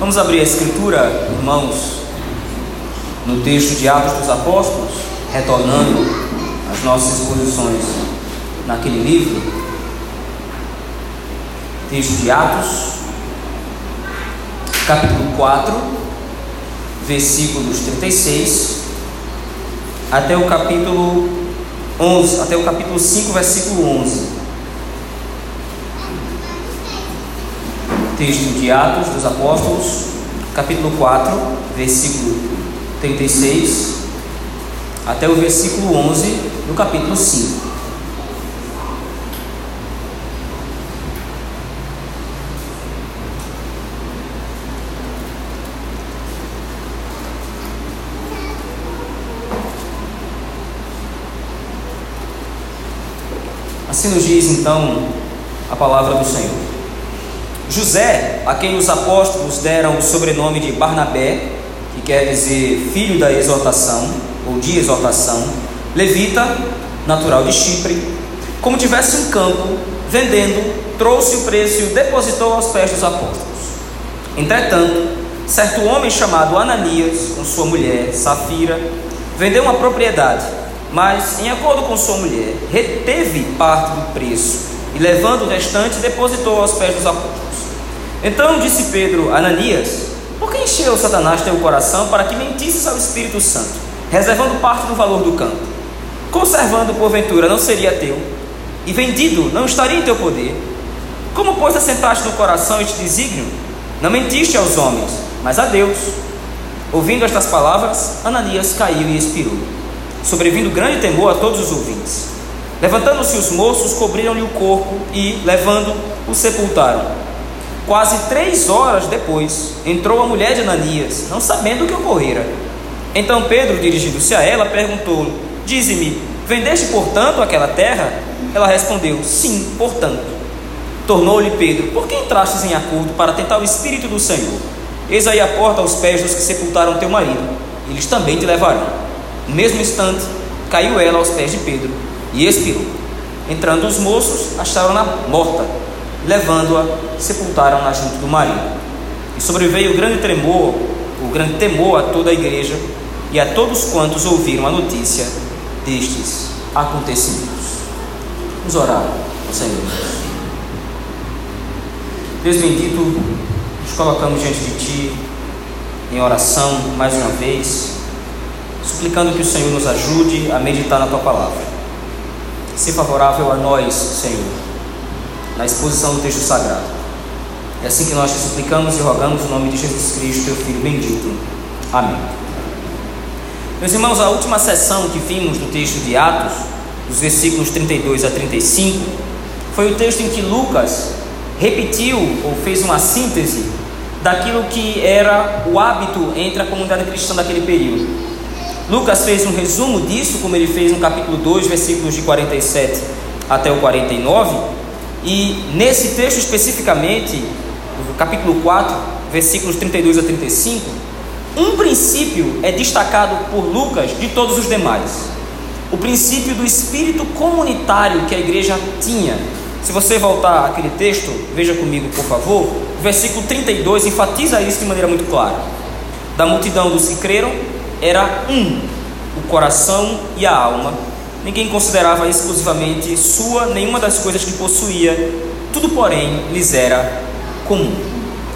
Vamos abrir a escritura, irmãos, no texto de Atos dos Apóstolos, retornando as nossas exposições naquele livro. Texto de Atos, capítulo 4, versículos 36 até o capítulo 11, até o capítulo 5, versículo 11. Texto de Atos dos Apóstolos, capítulo 4, versículo 36 até o versículo 11 do capítulo 5. Assim nos diz então a palavra do Senhor. José, a quem os apóstolos deram o sobrenome de Barnabé, que quer dizer filho da exortação, ou de exortação, levita, natural de Chipre, como tivesse um campo, vendendo, trouxe o preço e o depositou aos pés dos apóstolos. Entretanto, certo homem chamado Ananias, com sua mulher, Safira, vendeu uma propriedade, mas, em acordo com sua mulher, reteve parte do preço e, levando o restante, depositou aos pés dos apóstolos. Então disse Pedro a Ananias: Por que encheu Satanás teu coração para que mentisses ao Espírito Santo, reservando parte do valor do campo? Conservando, porventura, não seria teu, e vendido não estaria em teu poder? Como, pois, assentaste no coração este desígnio? Não mentiste aos homens, mas a Deus. Ouvindo estas palavras, Ananias caiu e expirou, sobrevindo grande temor a todos os ouvintes. Levantando-se os moços, cobriram-lhe o corpo e, levando, o sepultaram. Quase três horas depois, entrou a mulher de Ananias, não sabendo o que ocorrera. Então Pedro, dirigindo-se a ela, perguntou: Dize-me, vendeste portanto aquela terra? Ela respondeu: Sim, portanto. Tornou-lhe Pedro: Por que entrastes em acordo para tentar o Espírito do Senhor? Eis aí a porta aos pés dos que sepultaram teu marido, eles também te levarão. No mesmo instante, caiu ela aos pés de Pedro e expirou. Entrando os moços, acharam-na morta levando-a, sepultaram-na junto do marido. E sobreveio o grande tremor, o grande temor a toda a igreja e a todos quantos ouviram a notícia destes acontecimentos. Vamos orar ao Senhor. Deus bendito, nos colocamos diante de Ti em oração mais uma vez, suplicando que o Senhor nos ajude a meditar na Tua palavra. Se favorável a nós, Senhor na exposição do texto sagrado. É assim que nós te suplicamos e rogamos em nome de Jesus Cristo, teu Filho bendito. Amém. Meus irmãos, a última sessão que vimos do texto de Atos, dos versículos 32 a 35, foi o texto em que Lucas repetiu ou fez uma síntese daquilo que era o hábito entre a comunidade cristã daquele período. Lucas fez um resumo disso, como ele fez no capítulo 2, versículos de 47 até o 49, e nesse texto especificamente, no capítulo 4, versículos 32 a 35, um princípio é destacado por Lucas de todos os demais. O princípio do espírito comunitário que a igreja tinha. Se você voltar àquele texto, veja comigo, por favor. O versículo 32 enfatiza isso de maneira muito clara. Da multidão dos que creram, era um o coração e a alma Ninguém considerava exclusivamente sua nenhuma das coisas que possuía, tudo, porém, lhes era comum.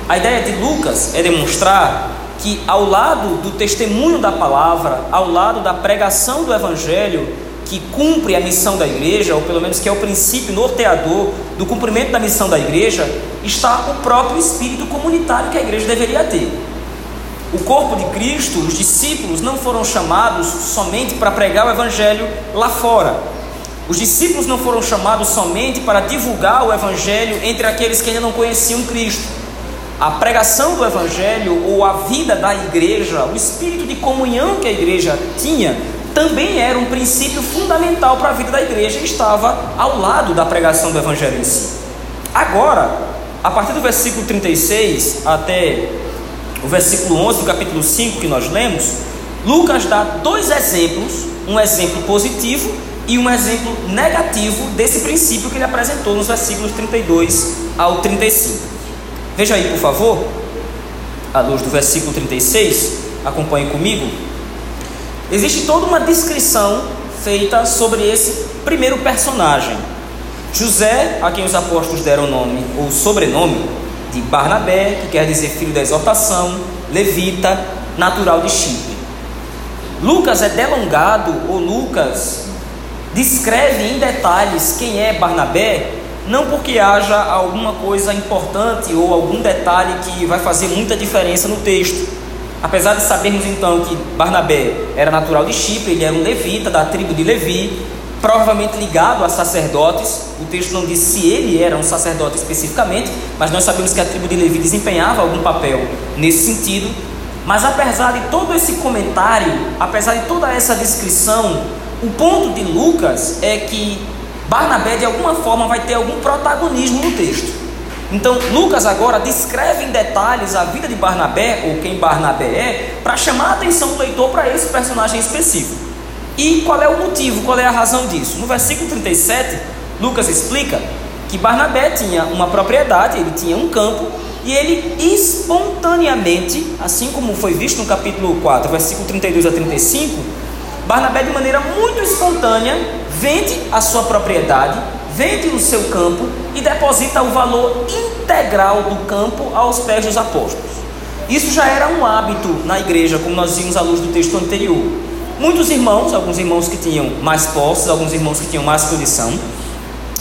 A ideia de Lucas é demonstrar que, ao lado do testemunho da palavra, ao lado da pregação do evangelho, que cumpre a missão da igreja, ou pelo menos que é o princípio norteador do cumprimento da missão da igreja, está o próprio espírito comunitário que a igreja deveria ter. O corpo de Cristo, os discípulos, não foram chamados somente para pregar o Evangelho lá fora. Os discípulos não foram chamados somente para divulgar o Evangelho entre aqueles que ainda não conheciam Cristo. A pregação do Evangelho ou a vida da igreja, o espírito de comunhão que a igreja tinha, também era um princípio fundamental para a vida da igreja e estava ao lado da pregação do Evangelho em si. Agora, a partir do versículo 36 até o versículo 11 do capítulo 5 que nós lemos, Lucas dá dois exemplos, um exemplo positivo e um exemplo negativo desse princípio que ele apresentou nos versículos 32 ao 35. Veja aí, por favor. à luz do versículo 36, acompanhe comigo. Existe toda uma descrição feita sobre esse primeiro personagem. José, a quem os apóstolos deram nome ou sobrenome de Barnabé, que quer dizer filho da exortação, levita, natural de Chipre. Lucas é delongado, ou Lucas descreve em detalhes quem é Barnabé, não porque haja alguma coisa importante ou algum detalhe que vai fazer muita diferença no texto. Apesar de sabermos então que Barnabé era natural de Chipre, ele era um levita da tribo de Levi, provavelmente ligado a sacerdotes. O texto não diz se ele era um sacerdote especificamente, mas nós sabemos que a tribo de Levi desempenhava algum papel nesse sentido. Mas apesar de todo esse comentário, apesar de toda essa descrição, o ponto de Lucas é que Barnabé de alguma forma vai ter algum protagonismo no texto. Então, Lucas agora descreve em detalhes a vida de Barnabé, ou quem Barnabé é, para chamar a atenção do leitor para esse personagem específico. E qual é o motivo, qual é a razão disso? No versículo 37, Lucas explica que Barnabé tinha uma propriedade, ele tinha um campo, e ele espontaneamente, assim como foi visto no capítulo 4, versículo 32 a 35, Barnabé, de maneira muito espontânea, vende a sua propriedade, vende o seu campo e deposita o valor integral do campo aos pés dos apóstolos. Isso já era um hábito na igreja, como nós vimos à luz do texto anterior. Muitos irmãos, alguns irmãos que tinham mais posses, alguns irmãos que tinham mais condição,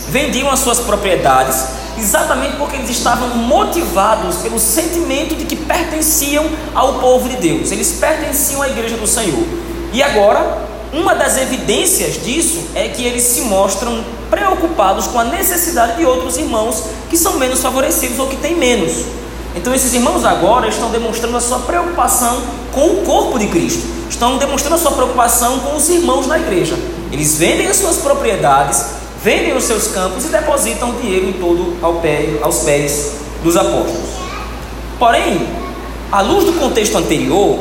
vendiam as suas propriedades exatamente porque eles estavam motivados pelo sentimento de que pertenciam ao povo de Deus, eles pertenciam à igreja do Senhor. E agora, uma das evidências disso é que eles se mostram preocupados com a necessidade de outros irmãos que são menos favorecidos ou que têm menos. Então, esses irmãos agora estão demonstrando a sua preocupação com o corpo de Cristo, estão demonstrando a sua preocupação com os irmãos da igreja. Eles vendem as suas propriedades, vendem os seus campos e depositam o dinheiro em todo ao pé, aos pés dos apóstolos. Porém, à luz do contexto anterior,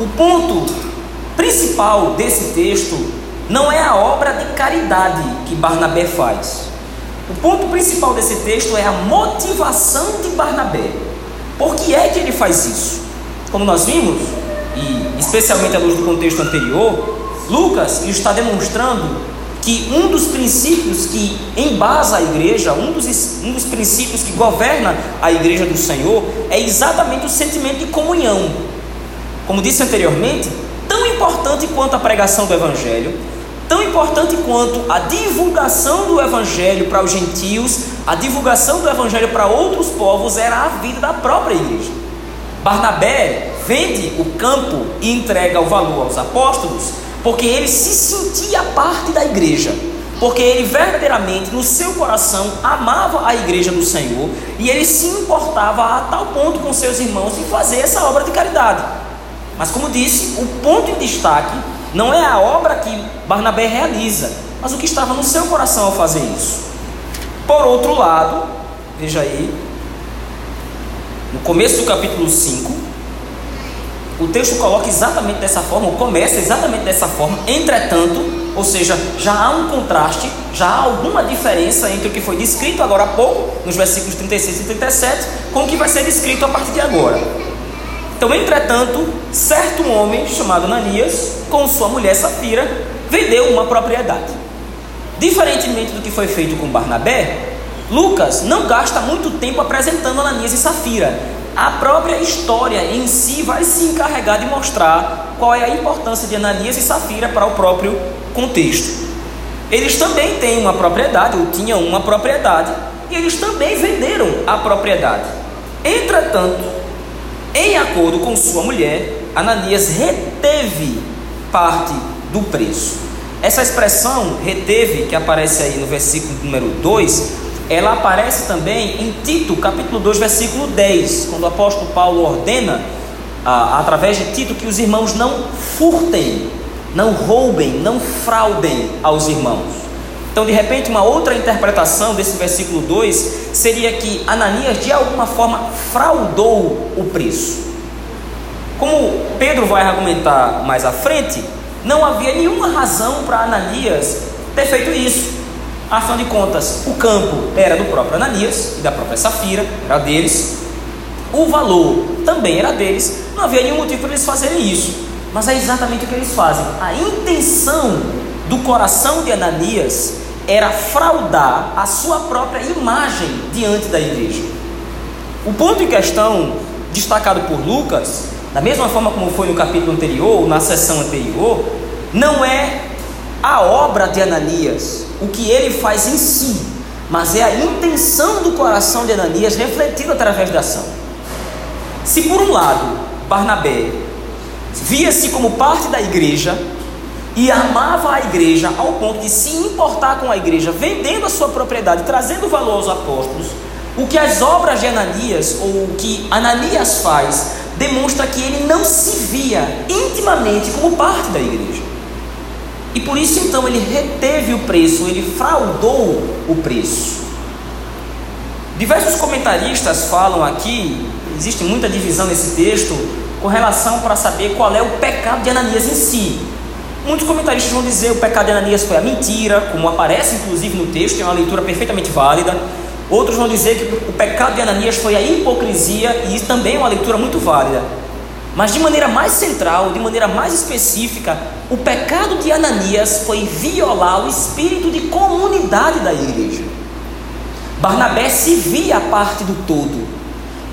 o ponto principal desse texto não é a obra de caridade que Barnabé faz. O ponto principal desse texto é a motivação de Barnabé. Por que é que ele faz isso? Como nós vimos, e especialmente à luz do contexto anterior, Lucas está demonstrando que um dos princípios que embasa a igreja, um dos, um dos princípios que governa a igreja do Senhor, é exatamente o sentimento de comunhão. Como disse anteriormente, tão importante quanto a pregação do Evangelho, tão importante quanto a divulgação do Evangelho para os gentios, a divulgação do Evangelho para outros povos era a vida da própria igreja. Barnabé vende o campo e entrega o valor aos apóstolos porque ele se sentia parte da igreja, porque ele verdadeiramente no seu coração amava a igreja do Senhor e ele se importava a tal ponto com seus irmãos em fazer essa obra de caridade. Mas, como disse, o ponto em destaque não é a obra que Barnabé realiza, mas o que estava no seu coração ao fazer isso. Por outro lado, veja aí, no começo do capítulo 5, o texto coloca exatamente dessa forma, ou começa exatamente dessa forma, entretanto, ou seja, já há um contraste, já há alguma diferença entre o que foi descrito agora há pouco, nos versículos 36 e 37, com o que vai ser descrito a partir de agora. Então, entretanto, certo homem chamado Ananias, com sua mulher Safira, vendeu uma propriedade. Diferentemente do que foi feito com Barnabé, Lucas não gasta muito tempo apresentando Ananias e Safira a própria história em si vai se encarregar de mostrar qual é a importância de Ananias e Safira para o próprio contexto. Eles também têm uma propriedade, ou tinham uma propriedade, e eles também venderam a propriedade. Entretanto, em acordo com sua mulher, Ananias reteve parte do preço. Essa expressão reteve, que aparece aí no versículo número 2, ela aparece também em Tito, capítulo 2, versículo 10, quando o apóstolo Paulo ordena, ah, através de Tito, que os irmãos não furtem, não roubem, não fraudem aos irmãos. Então, de repente, uma outra interpretação desse versículo 2 seria que Ananias, de alguma forma, fraudou o preço. Como Pedro vai argumentar mais à frente, não havia nenhuma razão para Ananias ter feito isso. Afinal de contas, o campo era do próprio Ananias e da própria Safira, era deles. o valor também era deles, não havia nenhum motivo para eles fazerem isso. Mas é exatamente o que eles fazem. A intenção do coração de Ananias era fraudar a sua própria imagem diante da igreja. O ponto em questão, destacado por Lucas, da mesma forma como foi no capítulo anterior, na sessão anterior, não é a obra de Ananias, o que ele faz em si, mas é a intenção do coração de Ananias refletida através da ação. Se por um lado Barnabé via-se como parte da igreja e amava a igreja ao ponto de se importar com a igreja, vendendo a sua propriedade, trazendo valor aos apóstolos, o que as obras de Ananias, ou o que Ananias faz, demonstra que ele não se via intimamente como parte da igreja. E por isso então ele reteve o preço, ele fraudou o preço. Diversos comentaristas falam aqui, existe muita divisão nesse texto, com relação para saber qual é o pecado de Ananias em si. Muitos comentaristas vão dizer que o pecado de Ananias foi a mentira, como aparece inclusive no texto, é uma leitura perfeitamente válida. Outros vão dizer que o pecado de Ananias foi a hipocrisia, e isso também é uma leitura muito válida. Mas de maneira mais central, de maneira mais específica, o pecado de Ananias foi violar o espírito de comunidade da igreja. Barnabé se via parte do todo.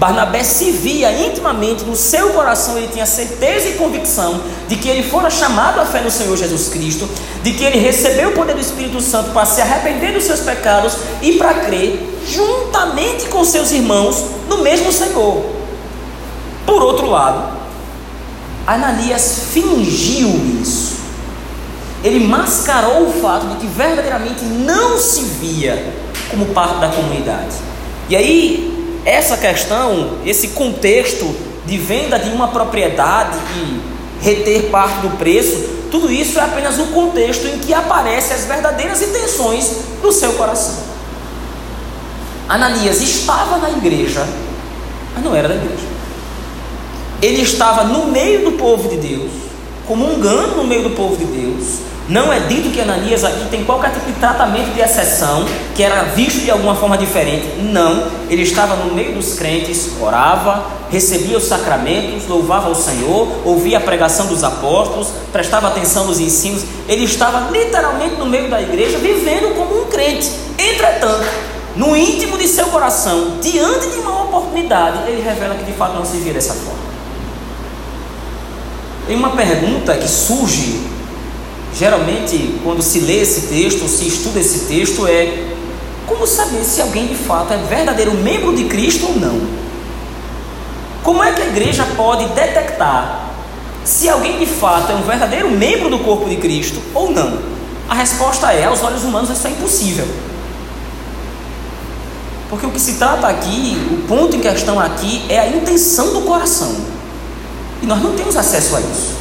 Barnabé se via intimamente no seu coração, ele tinha certeza e convicção de que ele fora chamado à fé no Senhor Jesus Cristo, de que ele recebeu o poder do Espírito Santo para se arrepender dos seus pecados e para crer juntamente com seus irmãos no mesmo Senhor. Por outro lado, Ananias fingiu isso. Ele mascarou o fato de que verdadeiramente não se via como parte da comunidade. E aí, essa questão, esse contexto de venda de uma propriedade e reter parte do preço, tudo isso é apenas um contexto em que aparecem as verdadeiras intenções do seu coração. Ananias estava na igreja, mas não era da igreja. Ele estava no meio do povo de Deus, comungando no meio do povo de Deus, não é dito que Ananias aqui tem qualquer tipo de tratamento de exceção, que era visto de alguma forma diferente. Não, ele estava no meio dos crentes, orava, recebia os sacramentos, louvava o Senhor, ouvia a pregação dos apóstolos, prestava atenção nos ensinos. Ele estava literalmente no meio da igreja, vivendo como um crente. Entretanto, no íntimo de seu coração, diante de uma oportunidade, ele revela que de fato não se via dessa forma. Tem uma pergunta que surge Geralmente, quando se lê esse texto, se estuda esse texto, é como saber se alguém de fato é verdadeiro membro de Cristo ou não? Como é que a igreja pode detectar se alguém de fato é um verdadeiro membro do corpo de Cristo ou não? A resposta é: aos olhos humanos isso é impossível. Porque o que se trata aqui, o ponto em questão aqui é a intenção do coração. E nós não temos acesso a isso.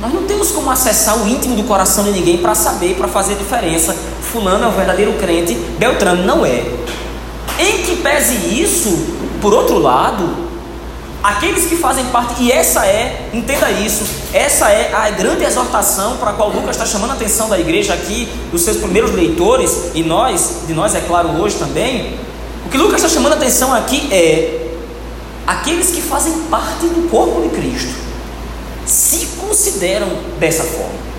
Nós não temos como acessar o íntimo do coração de ninguém para saber, para fazer diferença. Fulano é o verdadeiro crente, Beltrano não é. Em que pese isso, por outro lado, aqueles que fazem parte, e essa é, entenda isso, essa é a grande exortação para a qual Lucas está chamando a atenção da igreja aqui, dos seus primeiros leitores, e nós, de nós é claro hoje também. O que Lucas está chamando a atenção aqui é aqueles que fazem parte do corpo de Cristo se consideram dessa forma.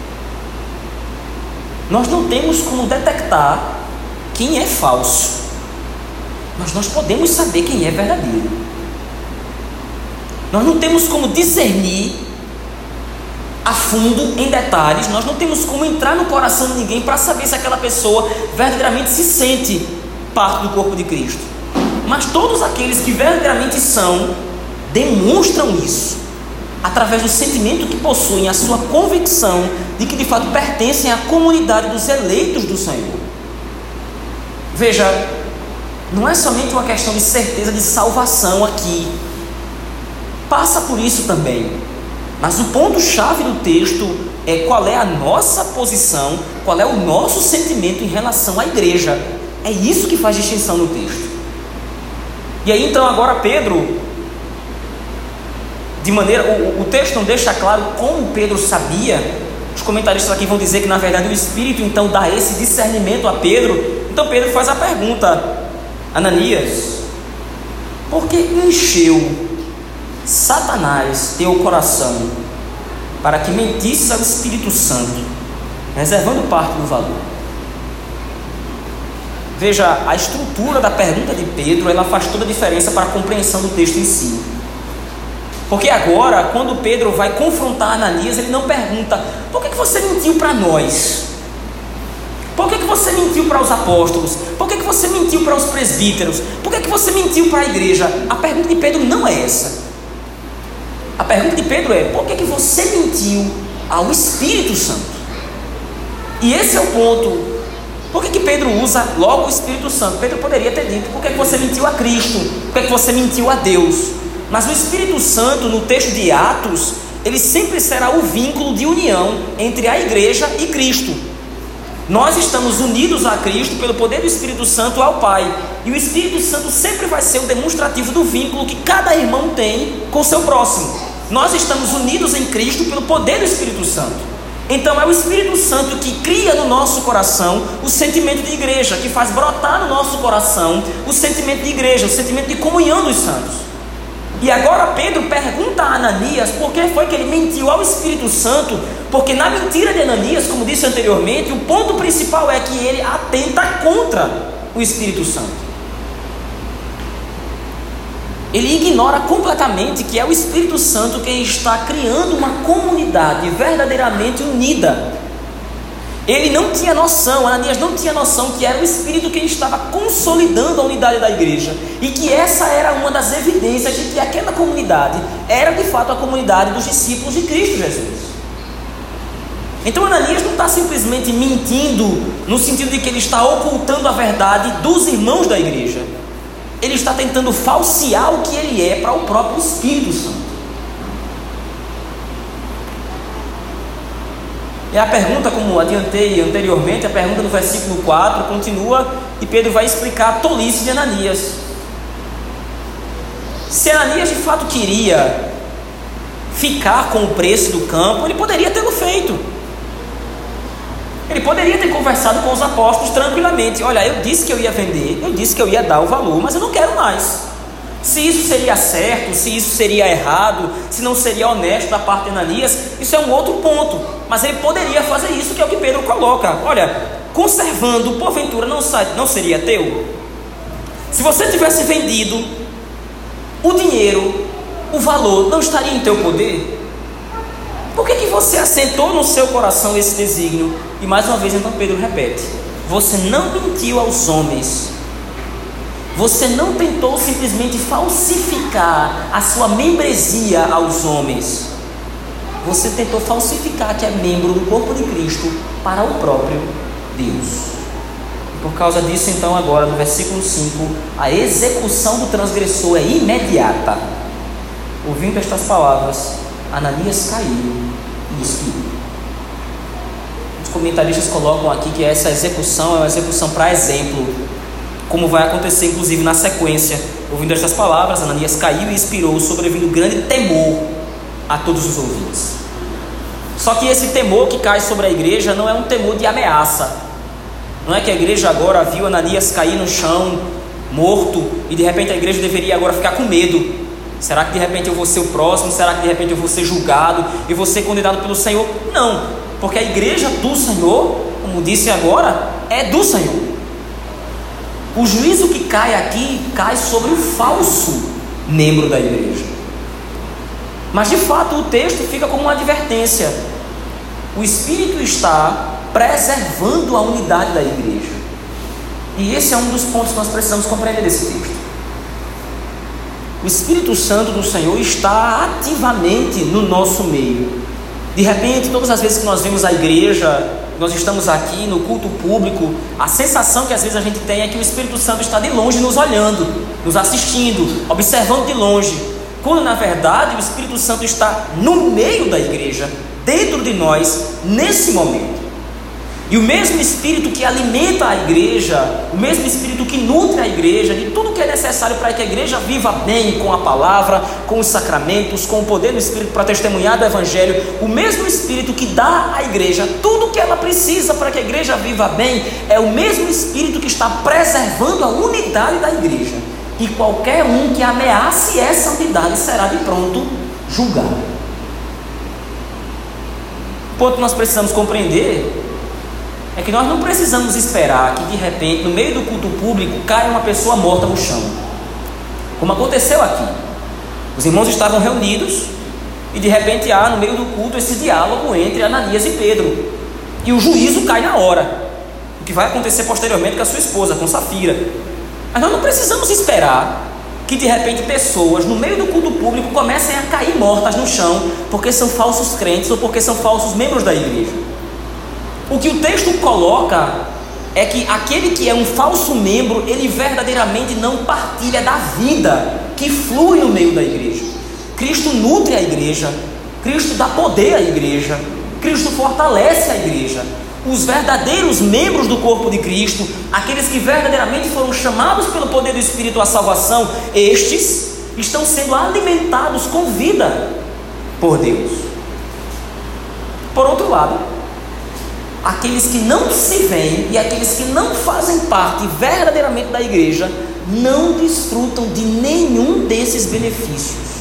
Nós não temos como detectar quem é falso, mas nós podemos saber quem é verdadeiro. Nós não temos como discernir a fundo, em detalhes, nós não temos como entrar no coração de ninguém para saber se aquela pessoa verdadeiramente se sente parte do corpo de Cristo. Mas todos aqueles que verdadeiramente são, demonstram isso através do sentimento que possuem, a sua convicção de que de fato pertencem à comunidade dos eleitos do Senhor. Veja, não é somente uma questão de certeza de salvação aqui, passa por isso também, mas o ponto-chave do texto é qual é a nossa posição, qual é o nosso sentimento em relação à igreja. É isso que faz distinção no texto. E aí então agora Pedro de maneira, o, o texto não deixa claro como Pedro sabia. Os comentaristas aqui vão dizer que na verdade o Espírito então dá esse discernimento a Pedro. Então Pedro faz a pergunta: Ananias, Porque encheu Satanás teu coração para que mentisses ao Espírito Santo, reservando parte do valor. Veja, a estrutura da pergunta de Pedro, ela faz toda a diferença para a compreensão do texto em si. Porque agora, quando Pedro vai confrontar Ananias, ele não pergunta: por que, que você mentiu para nós? Por que, que você mentiu para os apóstolos? Por que, que você mentiu para os presbíteros? Por que, que você mentiu para a igreja? A pergunta de Pedro não é essa. A pergunta de Pedro é: por que, que você mentiu ao Espírito Santo? E esse é o ponto. Por que, que Pedro usa logo o Espírito Santo? Pedro poderia ter dito: por que, que você mentiu a Cristo? Por que, que você mentiu a Deus? Mas o Espírito Santo, no texto de Atos, ele sempre será o vínculo de união entre a igreja e Cristo. Nós estamos unidos a Cristo pelo poder do Espírito Santo ao Pai. E o Espírito Santo sempre vai ser o demonstrativo do vínculo que cada irmão tem com seu próximo. Nós estamos unidos em Cristo pelo poder do Espírito Santo. Então é o Espírito Santo que cria no nosso coração o sentimento de igreja, que faz brotar no nosso coração o sentimento de igreja, o sentimento de comunhão dos santos. E agora Pedro pergunta a Ananias por que foi que ele mentiu ao Espírito Santo, porque na mentira de Ananias, como disse anteriormente, o ponto principal é que ele atenta contra o Espírito Santo. Ele ignora completamente que é o Espírito Santo quem está criando uma comunidade verdadeiramente unida ele não tinha noção, Ananias não tinha noção que era o Espírito quem estava consolidando a unidade da igreja e que essa era uma das evidências de que aquela comunidade era de fato a comunidade dos discípulos de Cristo Jesus. Então Ananias não está simplesmente mentindo no sentido de que ele está ocultando a verdade dos irmãos da igreja. Ele está tentando falsear o que ele é para o próprio Espírito Santo. E a pergunta, como adiantei anteriormente, a pergunta no versículo 4 continua e Pedro vai explicar a tolice de Ananias. Se Ananias de fato queria ficar com o preço do campo, ele poderia tê-lo feito. Ele poderia ter conversado com os apóstolos tranquilamente. Olha, eu disse que eu ia vender, eu disse que eu ia dar o valor, mas eu não quero mais. Se isso seria certo, se isso seria errado, se não seria honesto da parte de Ananias, isso é um outro ponto. Mas ele poderia fazer isso, que é o que Pedro coloca. Olha, conservando, porventura não, não seria teu? Se você tivesse vendido o dinheiro, o valor não estaria em teu poder? Por que, que você assentou no seu coração esse desígnio? E mais uma vez, então Pedro repete: Você não mentiu aos homens, você não tentou simplesmente falsificar a sua membresia aos homens. Você tentou falsificar que é membro do corpo de Cristo para o próprio Deus. Por causa disso, então, agora no versículo 5, a execução do transgressor é imediata. Ouvindo estas palavras, Ananias caiu e expirou. Os comentaristas colocam aqui que essa execução é uma execução para exemplo como vai acontecer inclusive na sequência. Ouvindo estas palavras, Ananias caiu e expirou, sobrevindo grande temor a todos os ouvintes. Só que esse temor que cai sobre a igreja não é um temor de ameaça. Não é que a igreja agora viu Ananias cair no chão, morto, e de repente a igreja deveria agora ficar com medo. Será que de repente eu vou ser o próximo? Será que de repente eu vou ser julgado e vou ser condenado pelo Senhor? Não, porque a igreja do Senhor, como disse agora, é do Senhor. O juízo que cai aqui cai sobre o falso membro da igreja. Mas de fato o texto fica como uma advertência. O Espírito está preservando a unidade da igreja. E esse é um dos pontos que nós precisamos compreender desse texto. O Espírito Santo do Senhor está ativamente no nosso meio. De repente, todas as vezes que nós vemos a igreja nós estamos aqui no culto público, a sensação que às vezes a gente tem é que o Espírito Santo está de longe nos olhando, nos assistindo, observando de longe, quando na verdade o Espírito Santo está no meio da igreja, dentro de nós, nesse momento. E o mesmo Espírito que alimenta a igreja, o mesmo Espírito que nutre a igreja de tudo que é necessário para que a igreja viva bem com a palavra, com os sacramentos, com o poder do Espírito para testemunhar do Evangelho, o mesmo Espírito que dá à igreja tudo o que ela precisa para que a igreja viva bem, é o mesmo Espírito que está preservando a unidade da igreja. e qualquer um que ameace essa unidade será de pronto julgado. O ponto que nós precisamos compreender é que nós não precisamos esperar que de repente, no meio do culto público, caia uma pessoa morta no chão, como aconteceu aqui. Os irmãos estavam reunidos e de repente há no meio do culto esse diálogo entre Ananias e Pedro, e o juízo cai na hora. O que vai acontecer posteriormente com a sua esposa, com Safira. Mas nós não precisamos esperar que de repente pessoas no meio do culto público comecem a cair mortas no chão porque são falsos crentes ou porque são falsos membros da igreja. O que o texto coloca é que aquele que é um falso membro, ele verdadeiramente não partilha da vida que flui no meio da igreja. Cristo nutre a igreja, Cristo dá poder à igreja, Cristo fortalece a igreja. Os verdadeiros membros do corpo de Cristo, aqueles que verdadeiramente foram chamados pelo poder do Espírito à salvação, estes estão sendo alimentados com vida por Deus. Por outro lado, aqueles que não se veem e aqueles que não fazem parte verdadeiramente da igreja não desfrutam de nenhum desses benefícios.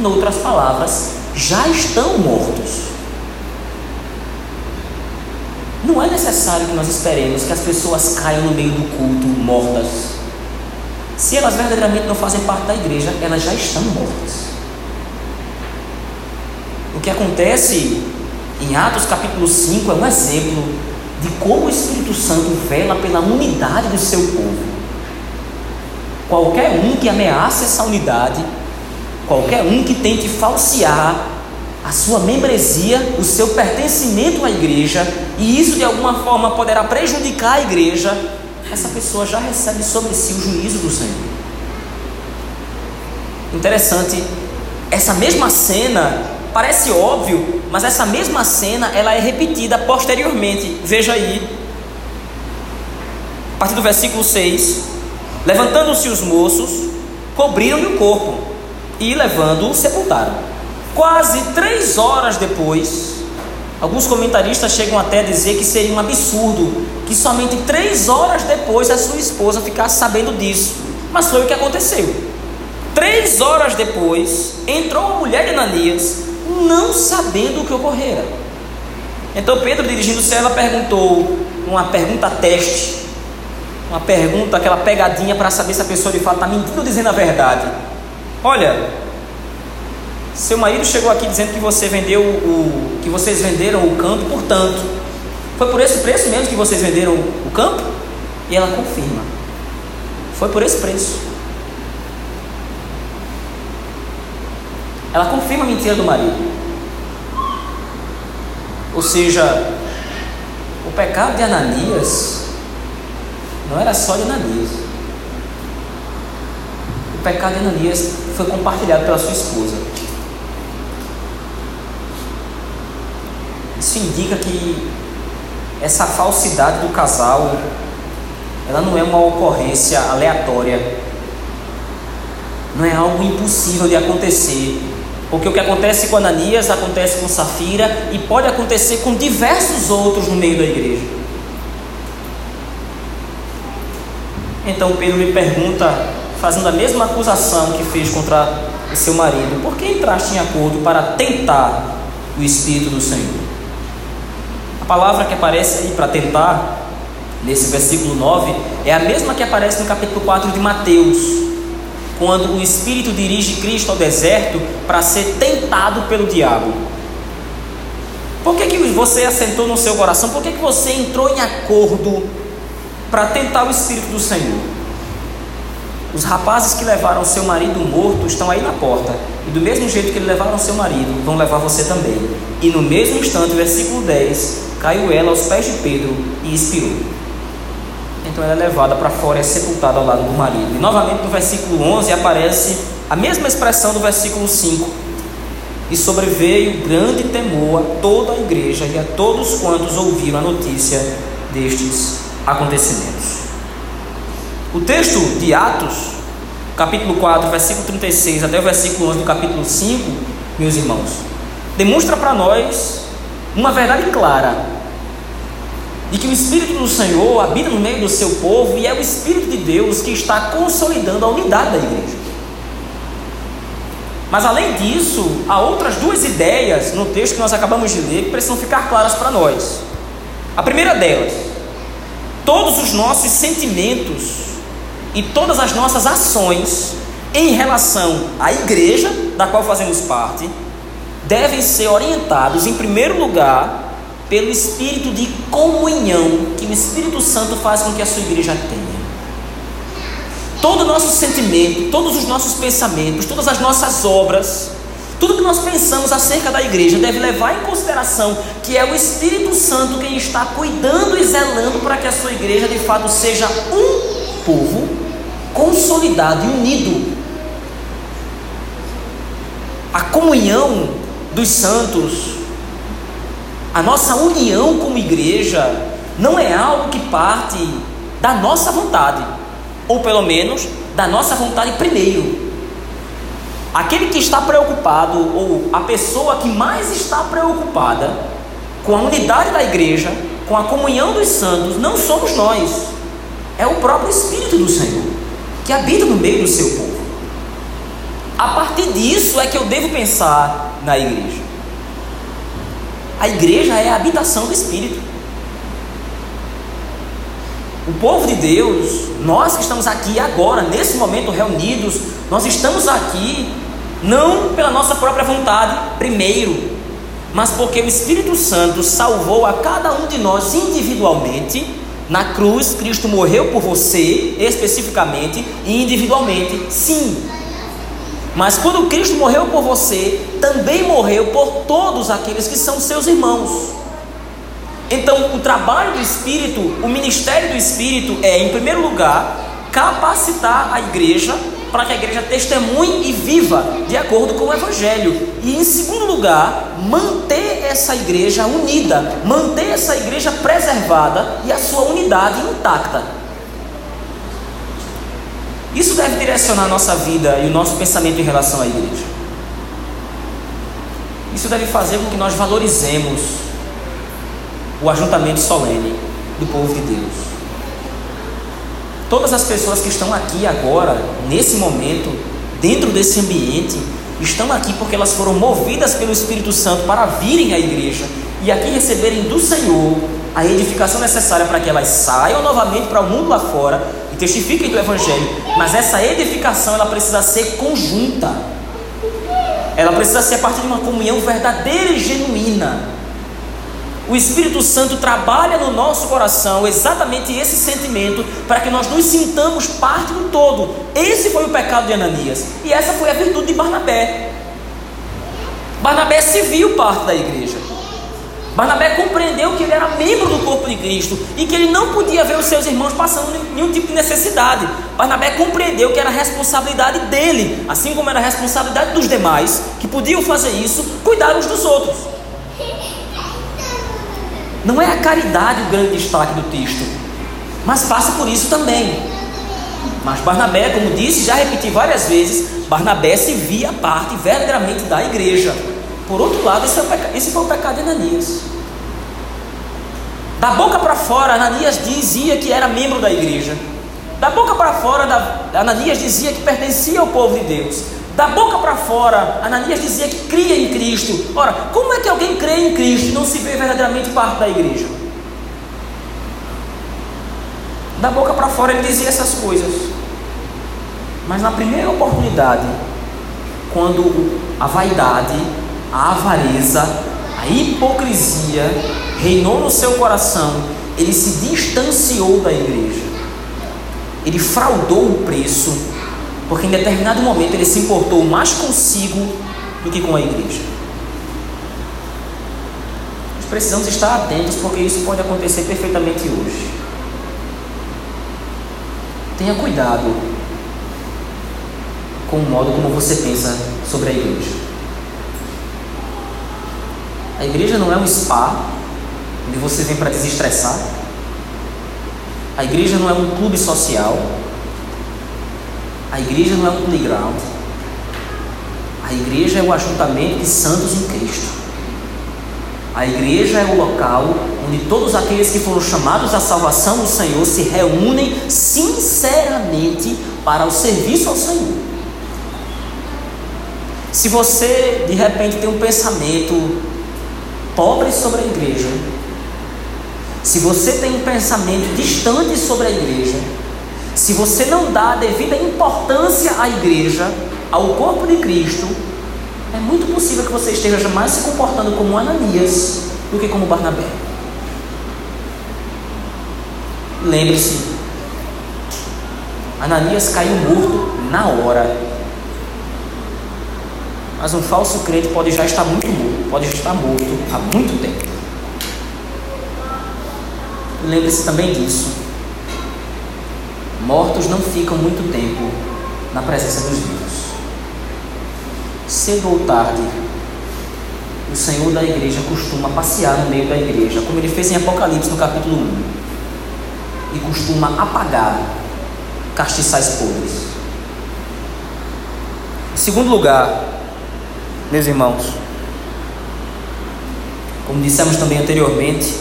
Em outras palavras, já estão mortos. Não é necessário que nós esperemos que as pessoas caiam no meio do culto mortas. Se elas verdadeiramente não fazem parte da igreja, elas já estão mortas. O que acontece em Atos capítulo 5 é um exemplo de como o Espírito Santo vela pela unidade do seu povo. Qualquer um que ameace essa unidade, qualquer um que tente falsear a sua membresia, o seu pertencimento à igreja, e isso de alguma forma poderá prejudicar a igreja, essa pessoa já recebe sobre si o juízo do Senhor. Interessante, essa mesma cena parece óbvio, mas essa mesma cena ela é repetida posteriormente. Veja aí, a partir do versículo 6: Levantando-se os moços, cobriram-lhe o corpo e, levando-o, sepultaram. Quase três horas depois, alguns comentaristas chegam até a dizer que seria um absurdo que somente três horas depois a sua esposa ficasse sabendo disso. Mas foi o que aconteceu. Três horas depois, entrou a mulher de Ananias, não sabendo o que ocorrera. Então Pedro, dirigindo-se a ela, perguntou uma pergunta teste, uma pergunta, aquela pegadinha para saber se a pessoa de fato está mentindo ou dizendo a verdade. Olha, seu marido chegou aqui dizendo que você vendeu o que vocês venderam o campo por tanto. Foi por esse preço mesmo que vocês venderam o campo? E ela confirma. Foi por esse preço. Ela confirma a mentira do marido. Ou seja, o pecado de Ananias não era só de Ananias. O pecado de Ananias foi compartilhado pela sua esposa. Isso indica que essa falsidade do casal, ela não é uma ocorrência aleatória, não é algo impossível de acontecer, porque o que acontece com Ananias acontece com Safira e pode acontecer com diversos outros no meio da igreja. Então Pedro me pergunta, fazendo a mesma acusação que fez contra seu marido: por que entraste em acordo para tentar o Espírito do Senhor? A palavra que aparece aí para tentar, nesse versículo 9, é a mesma que aparece no capítulo 4 de Mateus, quando o Espírito dirige Cristo ao deserto para ser tentado pelo diabo. Por que, que você assentou no seu coração? Por que, que você entrou em acordo para tentar o Espírito do Senhor? Os rapazes que levaram seu marido morto estão aí na porta. E do mesmo jeito que levaram seu marido, vão levar você também. E no mesmo instante, versículo 10, caiu ela aos pés de Pedro e expirou. Então ela é levada para fora e é sepultada ao lado do marido. E novamente no versículo 11 aparece a mesma expressão do versículo 5. E sobreveio grande temor a toda a igreja e a todos quantos ouviram a notícia destes acontecimentos. O texto de Atos, capítulo 4, versículo 36 até o versículo 11 do capítulo 5, meus irmãos, demonstra para nós uma verdade clara. De que o Espírito do Senhor habita no meio do seu povo e é o Espírito de Deus que está consolidando a unidade da igreja. Mas além disso, há outras duas ideias no texto que nós acabamos de ler que precisam ficar claras para nós. A primeira delas, todos os nossos sentimentos e todas as nossas ações em relação à igreja da qual fazemos parte devem ser orientados, em primeiro lugar, pelo espírito de comunhão que o Espírito Santo faz com que a sua igreja tenha. Todo o nosso sentimento, todos os nossos pensamentos, todas as nossas obras, tudo que nós pensamos acerca da igreja deve levar em consideração que é o Espírito Santo quem está cuidando e zelando para que a sua igreja de fato seja um povo consolidado e unido. A comunhão dos santos a nossa união como igreja não é algo que parte da nossa vontade, ou pelo menos da nossa vontade primeiro. Aquele que está preocupado, ou a pessoa que mais está preocupada com a unidade da igreja, com a comunhão dos santos, não somos nós, é o próprio Espírito do Senhor, que habita no meio do seu povo. A partir disso é que eu devo pensar na igreja. A igreja é a habitação do Espírito. O povo de Deus, nós que estamos aqui agora, nesse momento reunidos, nós estamos aqui não pela nossa própria vontade, primeiro, mas porque o Espírito Santo salvou a cada um de nós individualmente. Na cruz, Cristo morreu por você, especificamente e individualmente, sim, mas quando Cristo morreu por você, também morreu por todos aqueles que são seus irmãos. Então, o trabalho do Espírito, o ministério do Espírito é, em primeiro lugar, capacitar a igreja para que a igreja testemunhe e viva de acordo com o Evangelho. E, em segundo lugar, manter essa igreja unida, manter essa igreja preservada e a sua unidade intacta. Isso deve direcionar a nossa vida e o nosso pensamento em relação à igreja. Isso deve fazer com que nós valorizemos o ajuntamento solene do povo de Deus. Todas as pessoas que estão aqui agora, nesse momento, dentro desse ambiente, estão aqui porque elas foram movidas pelo Espírito Santo para virem à igreja e aqui receberem do Senhor a edificação necessária para que elas saiam novamente para o mundo lá fora testifiquem do Evangelho, mas essa edificação ela precisa ser conjunta, ela precisa ser a partir de uma comunhão verdadeira e genuína. O Espírito Santo trabalha no nosso coração exatamente esse sentimento para que nós nos sintamos parte do todo. Esse foi o pecado de Ananias e essa foi a virtude de Barnabé. Barnabé se viu parte da igreja. Barnabé compreendeu que ele era membro do corpo de Cristo e que ele não podia ver os seus irmãos passando nenhum tipo de necessidade. Barnabé compreendeu que era responsabilidade dele, assim como era responsabilidade dos demais, que podiam fazer isso, cuidar uns dos outros. Não é a caridade o grande destaque do texto, mas passa por isso também. Mas Barnabé, como disse, já repeti várias vezes, Barnabé se via parte verdadeiramente da igreja. Por outro lado, esse, foi o, esse foi o pecado de Ananias. Da boca para fora, Ananias dizia que era membro da igreja. Da boca para fora, Ananias dizia que pertencia ao povo de Deus. Da boca para fora, Ananias dizia que cria em Cristo. Ora, como é que alguém crê em Cristo e não se vê verdadeiramente parte da igreja? Da boca para fora ele dizia essas coisas. Mas na primeira oportunidade, quando a vaidade, a avareza, a hipocrisia reinou no seu coração, ele se distanciou da igreja. Ele fraudou o preço, porque em determinado momento ele se importou mais consigo do que com a igreja. Nós precisamos estar atentos, porque isso pode acontecer perfeitamente hoje. Tenha cuidado com o modo como você pensa sobre a igreja. A igreja não é um spa onde você vem para desestressar. A igreja não é um clube social. A igreja não é um playground. A igreja é o ajuntamento de santos em Cristo. A igreja é o local onde todos aqueles que foram chamados à salvação do Senhor se reúnem sinceramente para o serviço ao Senhor. Se você de repente tem um pensamento pobre sobre a igreja, se você tem um pensamento distante sobre a igreja, se você não dá a devida importância à igreja, ao corpo de Cristo, é muito possível que você esteja mais se comportando como Ananias do que como Barnabé. Lembre-se, Ananias caiu morto na hora. Mas um falso crente pode já estar muito morto, pode estar morto há muito tempo. Lembre-se também disso. Mortos não ficam muito tempo na presença dos vivos cedo ou tarde, o Senhor da igreja costuma passear no meio da igreja, como ele fez em Apocalipse no capítulo 1, e costuma apagar castiçais podres. Em segundo lugar, meus irmãos, como dissemos também anteriormente,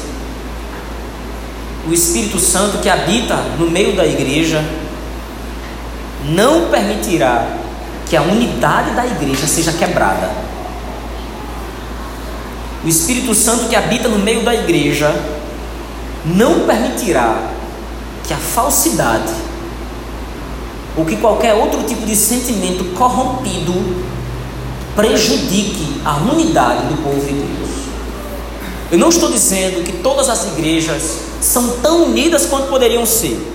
o Espírito Santo que habita no meio da igreja não permitirá que a unidade da igreja seja quebrada. O Espírito Santo que habita no meio da igreja não permitirá que a falsidade ou que qualquer outro tipo de sentimento corrompido prejudique a unidade do povo de Deus. Eu não estou dizendo que todas as igrejas são tão unidas quanto poderiam ser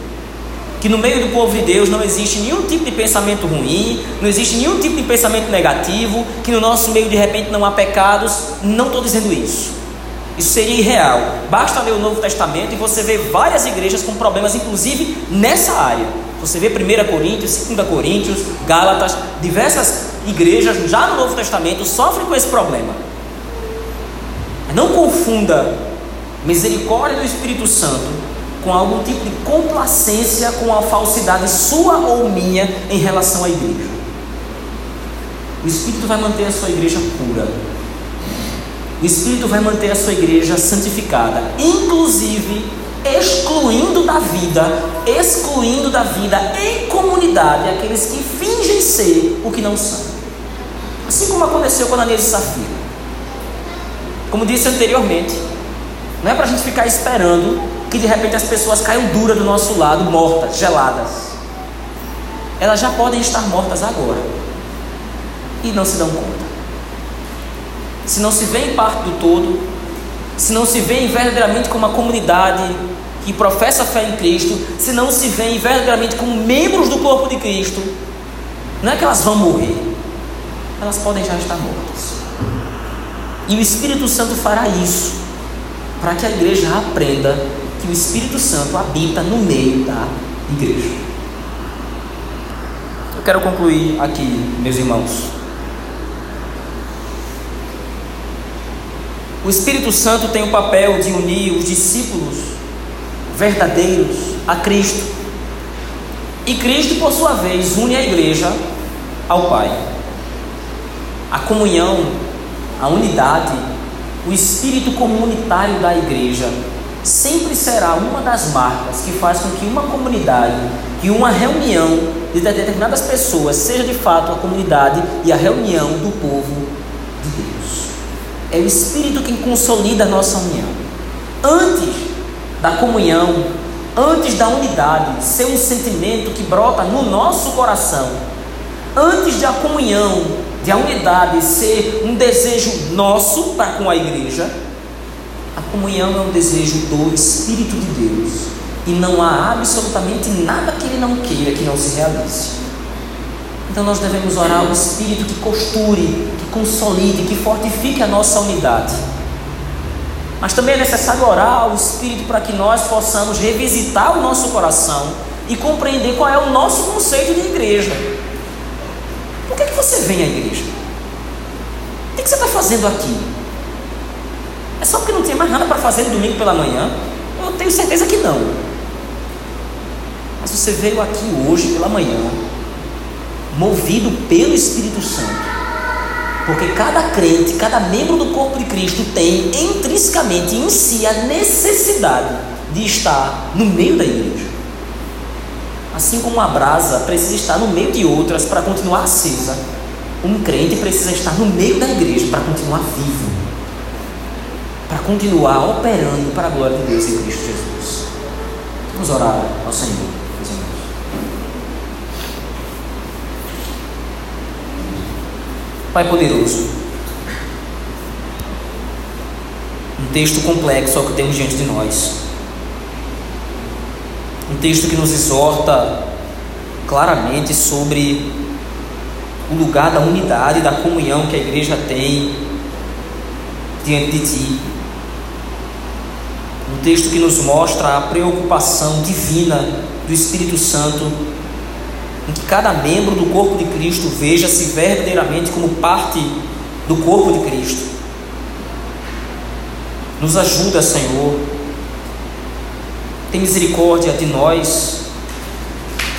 que no meio do povo de Deus não existe nenhum tipo de pensamento ruim, não existe nenhum tipo de pensamento negativo, que no nosso meio de repente não há pecados. Não estou dizendo isso. Isso seria irreal. Basta ler o Novo Testamento e você vê várias igrejas com problemas, inclusive nessa área. Você vê 1 Coríntios, 2 Coríntios, Gálatas, diversas igrejas já no Novo Testamento sofrem com esse problema. Não confunda misericórdia do Espírito Santo com algum tipo de complacência com a falsidade sua ou minha em relação à igreja. O Espírito vai manter a sua igreja pura. O Espírito vai manter a sua igreja santificada, inclusive excluindo da vida, excluindo da vida em comunidade aqueles que fingem ser o que não são. Assim como aconteceu com Ananias e Safira. Como disse anteriormente, não é para a gente ficar esperando que de repente as pessoas caiam duras do nosso lado, mortas, geladas. Elas já podem estar mortas agora e não se dão conta. Se não se vê em parte do todo, se não se vê verdadeiramente como uma comunidade que professa fé em Cristo, se não se vê verdadeiramente como membros do corpo de Cristo, não é que elas vão morrer, elas podem já estar mortas. E o Espírito Santo fará isso para que a igreja aprenda que o Espírito Santo habita no meio da igreja. Eu quero concluir aqui, meus irmãos. O Espírito Santo tem o papel de unir os discípulos verdadeiros a Cristo. E Cristo, por sua vez, une a igreja ao Pai. A comunhão, a unidade, o espírito comunitário da igreja sempre será uma das marcas que faz com que uma comunidade e uma reunião de determinadas pessoas seja de fato a comunidade e a reunião do povo. É o Espírito quem consolida a nossa união. Antes da comunhão, antes da unidade ser um sentimento que brota no nosso coração, antes da comunhão, de a unidade ser um desejo nosso para com a igreja, a comunhão é um desejo do Espírito de Deus. E não há absolutamente nada que Ele não queira que não se realize. Então nós devemos orar ao Espírito que costure, que consolide, que fortifique a nossa unidade. Mas também é necessário orar ao Espírito para que nós possamos revisitar o nosso coração e compreender qual é o nosso conceito de igreja. Por que, que você vem à igreja? O que, que você está fazendo aqui? É só porque não tinha mais nada para fazer no domingo pela manhã? Eu tenho certeza que não. Mas você veio aqui hoje pela manhã, movido pelo Espírito Santo, Porque cada crente, cada membro do corpo de Cristo tem intrinsecamente em si a necessidade de estar no meio da igreja. Assim como uma brasa precisa estar no meio de outras para continuar acesa, um crente precisa estar no meio da igreja para continuar vivo, para continuar operando para a glória de Deus em Cristo Jesus. Vamos orar ao Senhor, meus irmãos. Pai poderoso, um texto complexo é o que temos diante de nós. Um texto que nos exorta claramente sobre o lugar da unidade, da comunhão que a igreja tem diante de Ti. Um texto que nos mostra a preocupação divina do Espírito Santo em que cada membro do corpo de Cristo veja-se verdadeiramente como parte do corpo de Cristo. Nos ajuda, Senhor. Tem misericórdia de nós,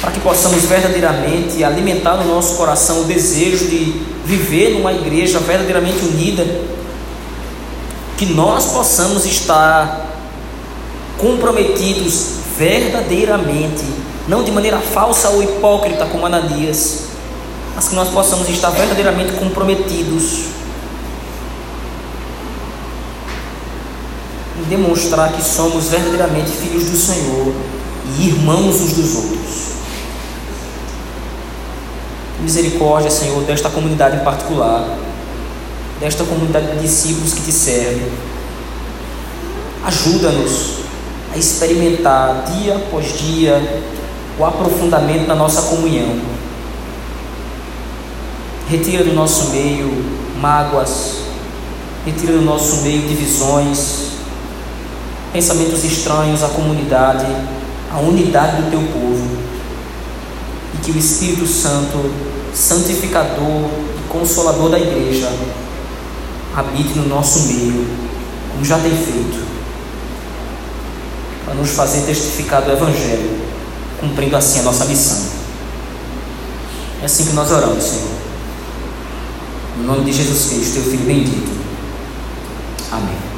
para que possamos verdadeiramente alimentar no nosso coração o desejo de viver numa igreja verdadeiramente unida, que nós possamos estar comprometidos verdadeiramente não de maneira falsa ou hipócrita como Ananias, mas que nós possamos estar verdadeiramente comprometidos em demonstrar que somos verdadeiramente filhos do Senhor e irmãos uns dos outros. Misericórdia, Senhor, desta comunidade em particular, desta comunidade de discípulos que te servem. Ajuda-nos a experimentar dia após dia o aprofundamento da nossa comunhão. Retira do nosso meio mágoas, retira do nosso meio divisões, pensamentos estranhos à comunidade, à unidade do teu povo. E que o Espírito Santo, santificador e consolador da igreja, habite no nosso meio, como já tem feito, para nos fazer testificar do Evangelho cumprindo assim a nossa missão. É assim que nós oramos, Senhor. No nome de Jesus Cristo, teu Filho bendito. Amém.